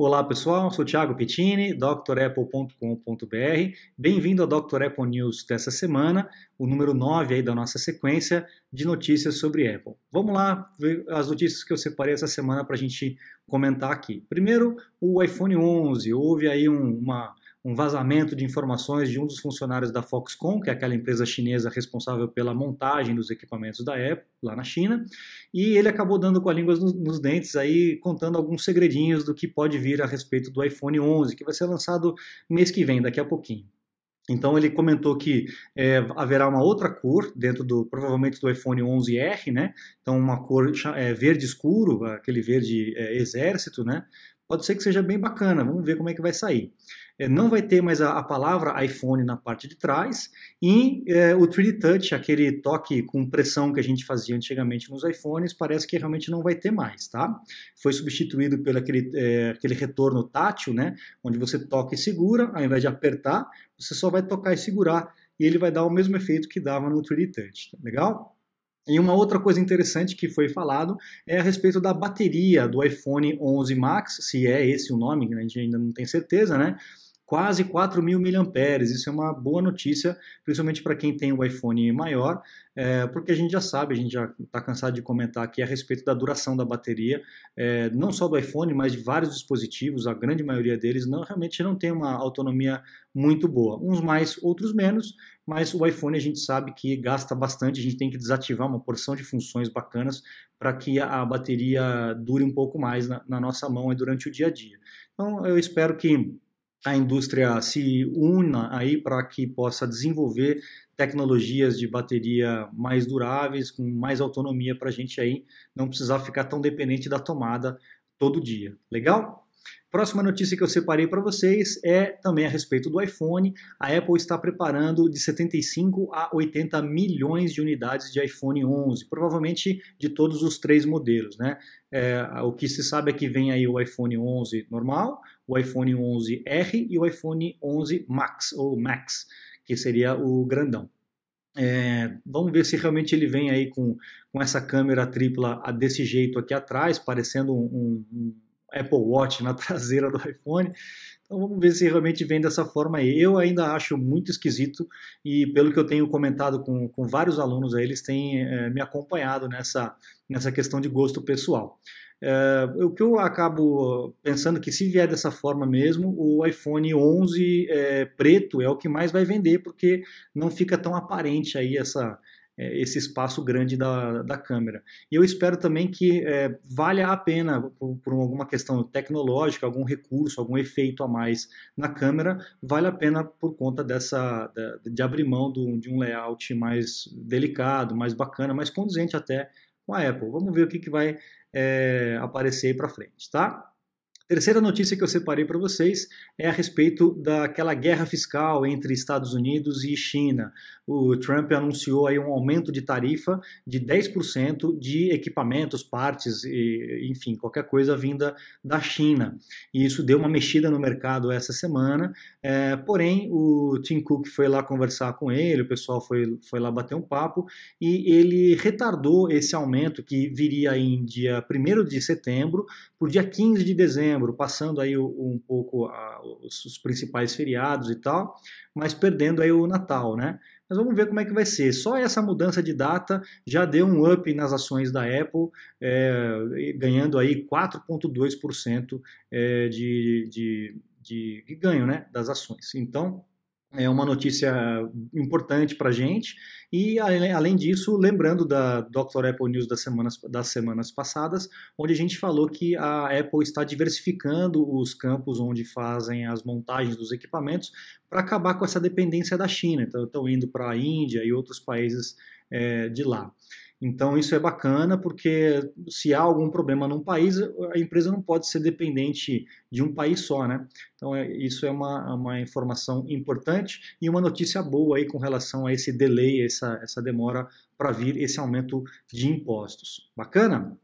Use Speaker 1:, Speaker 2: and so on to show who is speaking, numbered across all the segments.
Speaker 1: Olá pessoal, sou Thiago Pettini, drapple.com.br. Bem-vindo ao Dr. Apple News dessa semana, o número 9 aí da nossa sequência de notícias sobre Apple. Vamos lá ver as notícias que eu separei essa semana para a gente comentar aqui. Primeiro, o iPhone 11. Houve aí um, uma um vazamento de informações de um dos funcionários da Foxconn, que é aquela empresa chinesa responsável pela montagem dos equipamentos da Apple lá na China, e ele acabou dando com a língua nos, dentes aí, contando alguns segredinhos do que pode vir a respeito do iPhone 11, que vai ser lançado mês que vem, daqui a pouquinho. Então ele comentou que é, haverá uma outra cor dentro do provavelmente do iPhone 11R, né? Então uma cor é, verde escuro, aquele verde é, exército, né? Pode ser que seja bem bacana. Vamos ver como é que vai sair não vai ter mais a, a, palavra iPhone na parte de trás e é, o 3D Touch, aquele toque com pressão que a gente fazia antigamente nos iPhones, parece que realmente não vai ter mais, tá? Foi substituído pelo aquele, é, aquele retorno tátil, né? Onde você toca e segura, ao invés de apertar, você só vai tocar e segurar e ele vai dar o mesmo efeito que dava no 3D Touch, tá legal? E uma outra coisa interessante que foi falado é a respeito da bateria do iPhone 11 Max, se é esse o nome, a gente ainda não tem certeza, né? Quase 4 mil miliamperes. Isso é uma boa notícia, principalmente para quem tem o iPhone maior, é, porque a gente já sabe, a gente já está cansado de comentar aqui a respeito da duração da bateria, é, não só do iPhone, mas de vários dispositivos, a grande maioria deles não realmente não tem uma autonomia muito boa. Uns mais, outros menos, mas o iPhone a gente sabe que gasta bastante, a gente tem que desativar uma porção de funções bacanas para que a, bateria dure um pouco mais na, na nossa mão durante o dia a dia. Então eu espero que a indústria se una aí para que possa desenvolver tecnologias de bateria mais duráveis, com mais autonomia para a gente aí não precisar ficar tão dependente da tomada todo dia. Legal? Próxima notícia que eu separei para vocês é também a respeito do iPhone. A Apple está preparando de 75 a 80 milhões de unidades de iPhone 11, provavelmente de todos os três modelos. Né? É, o que se sabe é que vem aí o iPhone 11 normal, o iPhone 11R e o iPhone 11 Max, ou Max, que seria o grandão. É, vamos ver se realmente ele vem aí com, com essa câmera tripla desse jeito aqui atrás, parecendo um, um Apple Watch na traseira do iPhone. Então vamos ver se realmente vem dessa forma aí. Eu ainda acho muito esquisito e pelo que eu tenho comentado com, com vários alunos aí, eles têm é, me acompanhado nessa, nessa questão de gosto pessoal. É, o que eu acabo pensando que se vier dessa forma mesmo, o iPhone 11 é, preto é o que mais vai vender, porque não fica tão aparente aí essa, é, esse espaço grande da, da câmera. E eu espero também que é, valha a pena, por, por, alguma questão tecnológica, algum recurso, algum efeito a mais na câmera, vale a pena por conta dessa de, de abrir mão do, de um layout mais delicado, mais bacana, mais condizente até com a Apple. Vamos ver o que, que vai é, aparecer aí para frente, tá? Terceira notícia que eu separei para vocês é a respeito daquela guerra fiscal entre Estados Unidos e China. O Trump anunciou aí um aumento de tarifa de 10% de equipamentos, partes, e, enfim, qualquer coisa vinda da China. E isso deu uma mexida no mercado essa semana. É, porém, o Tim Cook foi lá conversar com ele, o pessoal foi, foi lá bater um papo e ele retardou esse aumento que viria em dia 1 de setembro por dia 15 de dezembro passando aí um pouco a, os, os, principais feriados e tal, mas perdendo aí o Natal, né? Mas vamos ver como é que vai ser. Só essa mudança de data já deu um up nas ações da Apple, é, ganhando aí 4,2% é, de, de, de, de ganho né, das ações. Então, é uma notícia importante para a gente. E, além disso, lembrando da Dr. Apple News das semanas, das semanas passadas, onde a gente falou que a Apple está diversificando os campos onde fazem as montagens dos equipamentos para acabar com essa dependência da China. Então, estão indo para a Índia e outros países é, de lá. Então isso é bacana porque se há algum problema num país, a empresa não pode ser dependente de um país só, né? Então é, isso é uma, uma informação importante e uma notícia boa aí com relação a esse delay, essa, essa demora para vir esse aumento de impostos. Bacana?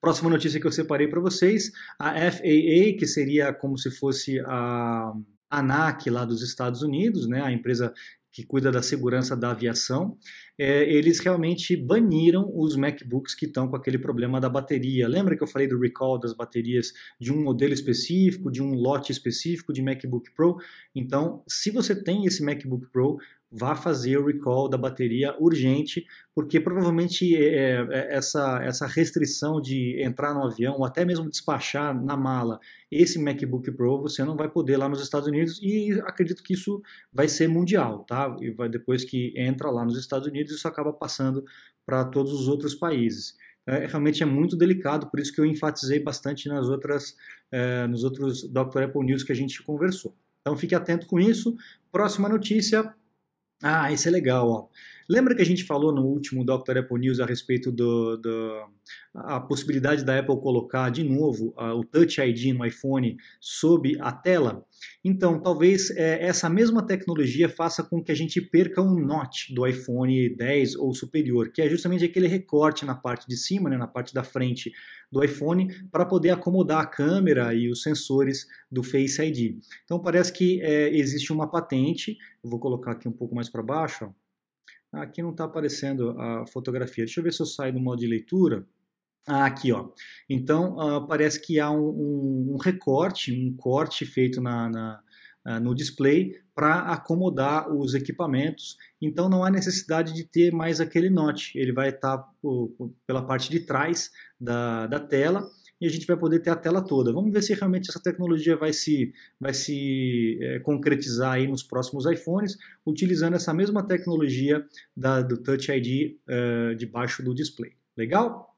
Speaker 1: Próxima notícia que eu separei para vocês, a FAA, que seria como se fosse a ANAC lá dos Estados Unidos, né, a empresa que cuida da segurança da aviação, é, eles realmente baniram os MacBooks que estão com aquele problema da bateria. Lembra que eu falei do recall das baterias de um modelo específico, de um lote específico de MacBook Pro? Então, se você tem esse MacBook Pro, vá fazer o recall da bateria urgente, porque provavelmente é, é, é, essa, essa restrição de entrar no avião ou até mesmo despachar na mala esse MacBook Pro você não vai poder lá nos Estados Unidos e acredito que isso vai ser mundial, tá? E vai, depois que entra lá nos Estados Unidos isso acaba passando para todos os outros países. É, realmente é muito delicado, por isso que eu enfatizei bastante nas outras, é, nos outros Dr. Apple News que a gente conversou. Então fique atento com isso. Próxima notícia, ah, isso é legal, ó. Lembra que a gente falou no último Dr. Apple News a respeito do, do a possibilidade da Apple colocar de novo uh, o Touch ID no iPhone sob a tela? Então, talvez é, essa mesma tecnologia faça com que a gente perca um notch do iPhone 10 ou superior, que é justamente aquele recorte na parte de cima, né, na parte da frente do iPhone, para poder acomodar a câmera e os sensores do Face ID. Então, parece que é, existe uma patente, vou colocar aqui um pouco mais para baixo, ó Aqui não está aparecendo a fotografia. Deixa eu ver se eu saio do modo de leitura. Ah, aqui, ó. Então, uh, parece que há um, um, um, recorte, um corte feito na, na uh, no display para acomodar os equipamentos. Então, não há necessidade de ter mais aquele note. Ele vai estar tá, pela parte de trás da, da tela e a gente vai poder ter a tela toda. Vamos ver se realmente essa tecnologia vai se, vai se é, concretizar aí nos próximos iPhones, utilizando essa mesma tecnologia da, do Touch ID uh, debaixo do display. Legal?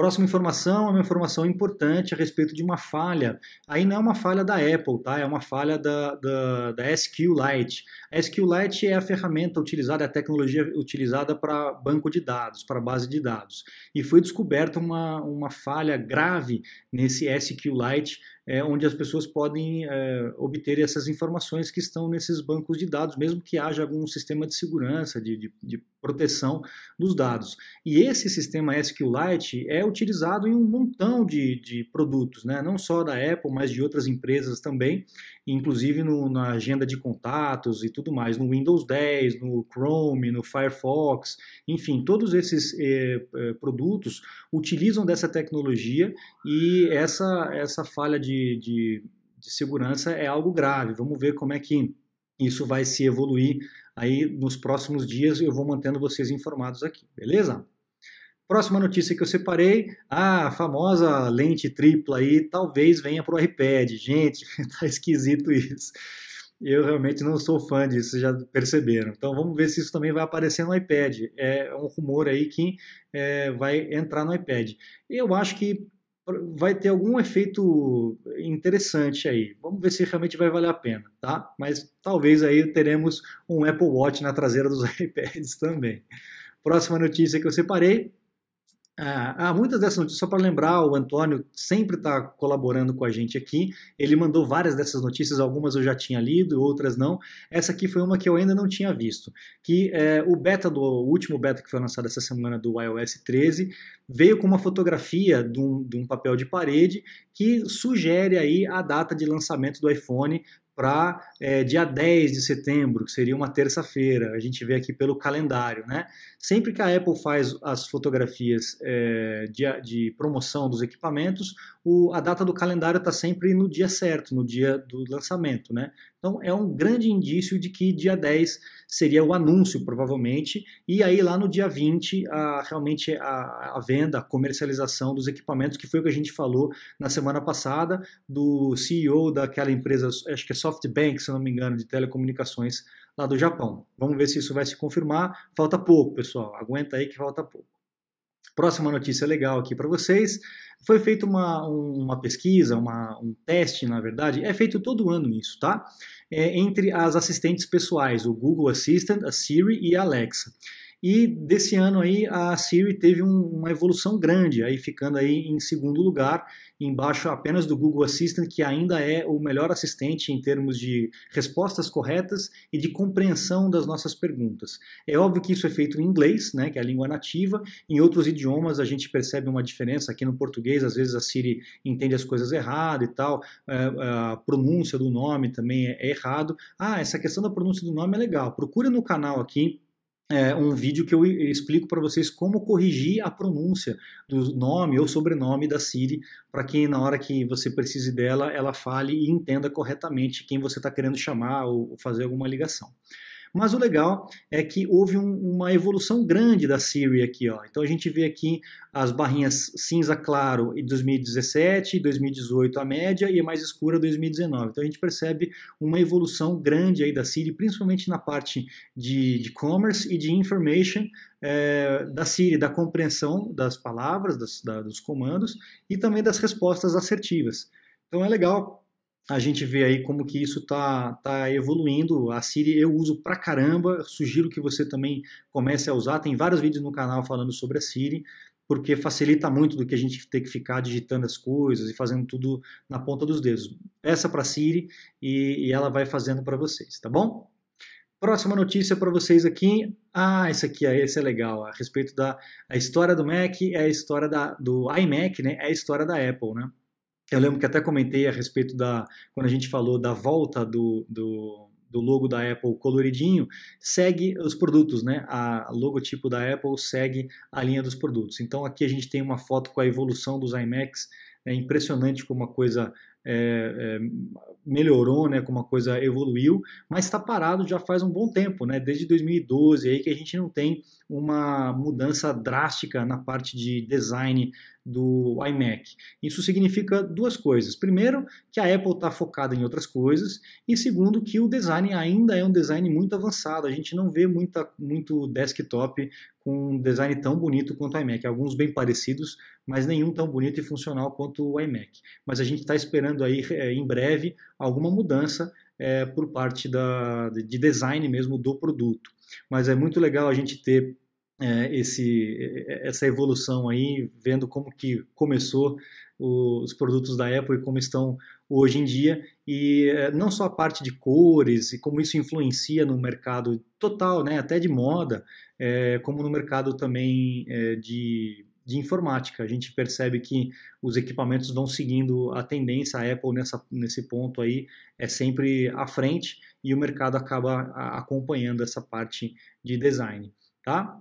Speaker 1: Próxima informação é uma informação importante a respeito de uma falha. Aí não é uma falha da Apple, tá? É uma falha da, da, da SQLite. A SQLite é a ferramenta utilizada, é a tecnologia utilizada para banco de dados, para base de dados. E foi descoberta uma, uma falha grave nesse SQLite é, onde as pessoas podem é, obter essas informações que estão nesses bancos de dados, mesmo que haja algum sistema de segurança, de, de, de proteção dos dados. E esse sistema SQLite é utilizado em um montão de, de produtos, né? não só da Apple, mas de outras empresas também, inclusive no, na agenda de contatos e tudo mais, no Windows 10, no Chrome, no Firefox, enfim, todos esses eh, eh, produtos utilizam dessa tecnologia e essa, essa falha de, de, de segurança é algo grave. Vamos ver como é que isso vai se evoluir aí nos próximos dias. Eu vou mantendo vocês informados aqui, beleza? Próxima notícia que eu separei, a famosa lente tripla aí talvez venha para o iPad. Gente, tá esquisito isso. Eu realmente não sou fã disso, já perceberam. Então vamos ver se isso também vai aparecer no iPad. É um rumor aí que é, vai entrar no iPad. Eu acho que vai ter algum efeito interessante aí. Vamos ver se realmente vai valer a pena, tá? Mas talvez aí teremos um Apple Watch na traseira dos iPads também. Próxima notícia que eu separei ah, ah, muitas dessas notícias, só para lembrar, o Antônio sempre está colaborando com a gente aqui. Ele mandou várias dessas notícias, algumas eu já tinha lido, outras não. Essa aqui foi uma que eu ainda não tinha visto. Que é, o beta do o último beta que foi lançado essa semana do iOS 13 veio com uma fotografia de um, de um papel de parede que sugere aí a data de lançamento do iPhone para é, dia 10 de setembro, que seria uma terça-feira. A gente vê aqui pelo calendário, né? Sempre que a Apple faz as fotografias é, de, de, promoção dos equipamentos, o, a data do calendário está sempre no dia certo, no dia do lançamento, né? Então é um grande indício de que dia 10 seria o anúncio, provavelmente, e aí lá no dia 20, a, realmente a, a, venda, a comercialização dos equipamentos, que foi o que a gente falou na semana passada, do CEO daquela empresa, acho que é SoftBank, se não me engano, de telecomunicações lá do Japão. Vamos ver se isso vai se confirmar. Falta pouco, pessoal, aguenta aí que falta pouco. Próxima notícia legal aqui para vocês. Foi feita uma, uma pesquisa, uma, um teste, na verdade, é feito todo ano isso, tá? É, entre as assistentes pessoais, o Google Assistant, a Siri e a Alexa. E desse ano aí a Siri teve um, uma evolução grande, aí ficando aí em segundo lugar, embaixo apenas do Google Assistant, que ainda é o melhor assistente em termos de respostas corretas e de compreensão das nossas perguntas. É óbvio que isso é feito em inglês, né, que é a língua nativa. Em outros idiomas a gente percebe uma diferença. Aqui no português, às vezes a Siri entende as coisas errado e tal. É, a pronúncia do nome também é errado. Ah, essa questão da pronúncia do nome é legal. Procure no canal aqui é, um vídeo que eu explico para vocês como corrigir a pronúncia do nome ou sobrenome da Siri, para que na hora que você precise dela, ela fale e entenda corretamente quem você está querendo chamar ou fazer alguma ligação. Mas o legal é que houve um, uma evolução grande da Siri aqui. Ó. Então a gente vê aqui as barrinhas cinza claro em 2017, 2018 a média e a mais escura 2019. Então a gente percebe uma evolução grande aí da Siri, principalmente na parte de, de commerce e de information é, da Siri, da compreensão das palavras, das, da, dos comandos e também das respostas assertivas. Então é legal a gente vê aí como que isso está tá evoluindo. A Siri eu uso pra caramba, sugiro que você também comece a usar. Tem vários vídeos no canal falando sobre a Siri, porque facilita muito do que a gente ter que ficar digitando as coisas e fazendo tudo na ponta dos dedos. Peça para Siri e, e, ela vai fazendo para vocês, tá bom? Próxima notícia para vocês aqui. Ah, esse aqui, esse é legal. A respeito da a história do Mac, é a história da, do iMac, né? É a história da Apple, né? Eu lembro que até comentei a respeito da. Quando a gente falou da volta do, do, do logo da Apple coloridinho, segue os produtos, né? A logotipo da Apple segue a linha dos produtos. Então aqui a gente tem uma foto com a evolução dos iMacs. É impressionante como a coisa é, é, melhorou, né, como a coisa evoluiu, mas está parado já faz um bom tempo, né, desde 2012 aí que a gente não tem uma mudança drástica na parte de design do iMac. Isso significa duas coisas. Primeiro, que a Apple está focada em outras coisas, e segundo, que o design ainda é um design muito avançado. A gente não vê muita, muito desktop com um design tão bonito quanto o iMac. Alguns bem parecidos, mas nenhum tão bonito e funcional quanto o iMac. Mas a gente está esperando aí é, em breve alguma mudança é, por parte da, de design mesmo do produto. Mas é muito legal a gente ter é, esse, essa evolução aí, vendo como que começou os produtos da Apple e como estão hoje em dia, e é, não só a parte de cores e como isso influencia no mercado total, né, até de moda, é, como no mercado também é, de, de informática. A gente percebe que os equipamentos vão seguindo a tendência, a Apple nessa, nesse ponto aí é sempre à frente e o mercado acaba acompanhando essa parte de design, tá?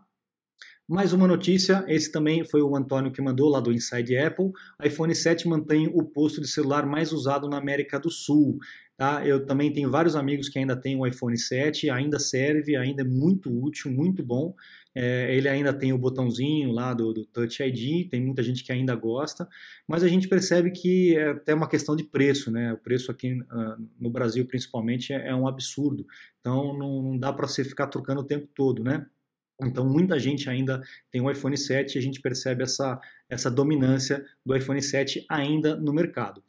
Speaker 1: Mais uma notícia, esse também foi o Antônio que mandou lá do Inside Apple. iPhone 7 mantém o posto de celular mais usado na América do Sul. Tá? Eu também tenho vários amigos que ainda têm o iPhone 7, ainda serve, ainda é muito útil, muito bom. É, ele ainda tem o botãozinho lá do, do, Touch ID, tem muita gente que ainda gosta, mas a gente percebe que é até uma questão de preço, né? O preço aqui uh, no Brasil, principalmente, é, é, um absurdo. Então não, não dá para você ficar trocando o tempo todo, né? Então, muita gente ainda tem o iPhone 7 e a gente percebe essa, essa dominância do iPhone 7 ainda no mercado.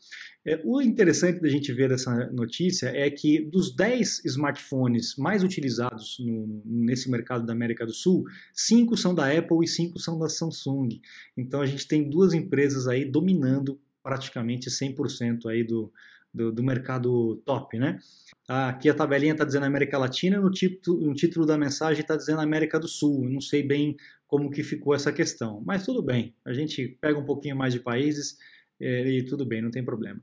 Speaker 1: É, o interessante da gente ver essa notícia é que dos 10 smartphones mais utilizados no, nesse mercado da América do Sul, 5 são da Apple e 5 são da Samsung. Então, a gente tem duas empresas aí dominando praticamente 100% aí do, do, do mercado top, né? Aqui a tabelinha está dizendo América Latina, no título, no título da mensagem está dizendo América do Sul. Eu não sei bem como que ficou essa questão, mas tudo bem. A gente pega um pouquinho mais de países é, e tudo bem, não tem problema.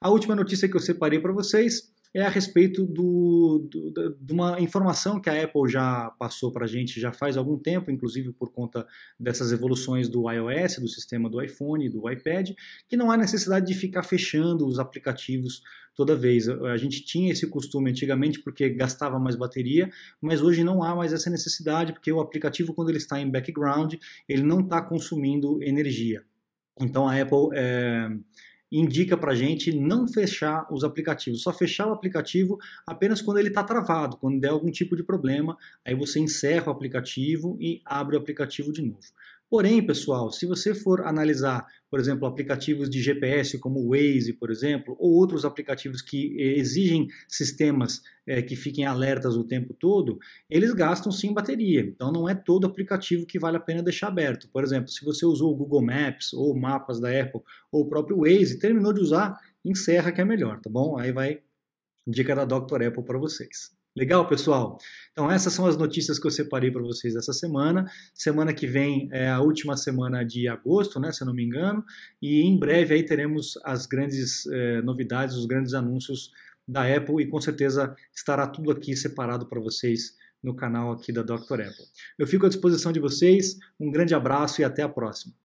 Speaker 1: A última notícia que eu separei para vocês é a respeito do, do, de uma informação que a Apple já passou para a gente já faz algum tempo, inclusive por conta dessas evoluções do iOS, do sistema do iPhone, do iPad, que não há necessidade de ficar fechando os aplicativos toda vez. A gente tinha esse costume antigamente porque gastava mais bateria, mas hoje não há mais essa necessidade porque o aplicativo, quando ele está em background, ele não está consumindo energia. Então a Apple é, indica para a gente não fechar os aplicativos, só fechar o aplicativo apenas quando ele está travado, quando der algum tipo de problema, aí você encerra o aplicativo e abre o aplicativo de novo. Porém, pessoal, se você for analisar, por exemplo, aplicativos de GPS como o Waze, por exemplo, ou outros aplicativos que eh, exigem sistemas é, que fiquem alertas o tempo todo, eles gastam sim bateria. Então não é todo aplicativo que vale a pena deixar aberto. Por exemplo, se você usou o Google Maps ou mapas da Apple ou o próprio Waze, terminou de usar, encerra que é melhor, tá bom? Aí vai dica da Dr. Apple para vocês. Legal, pessoal? Então, essas são as notícias que eu separei para vocês essa semana. Semana que vem é a última semana de agosto, né, se eu não me engano, e em breve aí teremos as grandes eh, novidades, os grandes anúncios da Apple e com certeza estará tudo aqui separado para vocês no canal aqui da Dr. Apple. Eu fico à disposição de vocês, um grande abraço e até a próxima.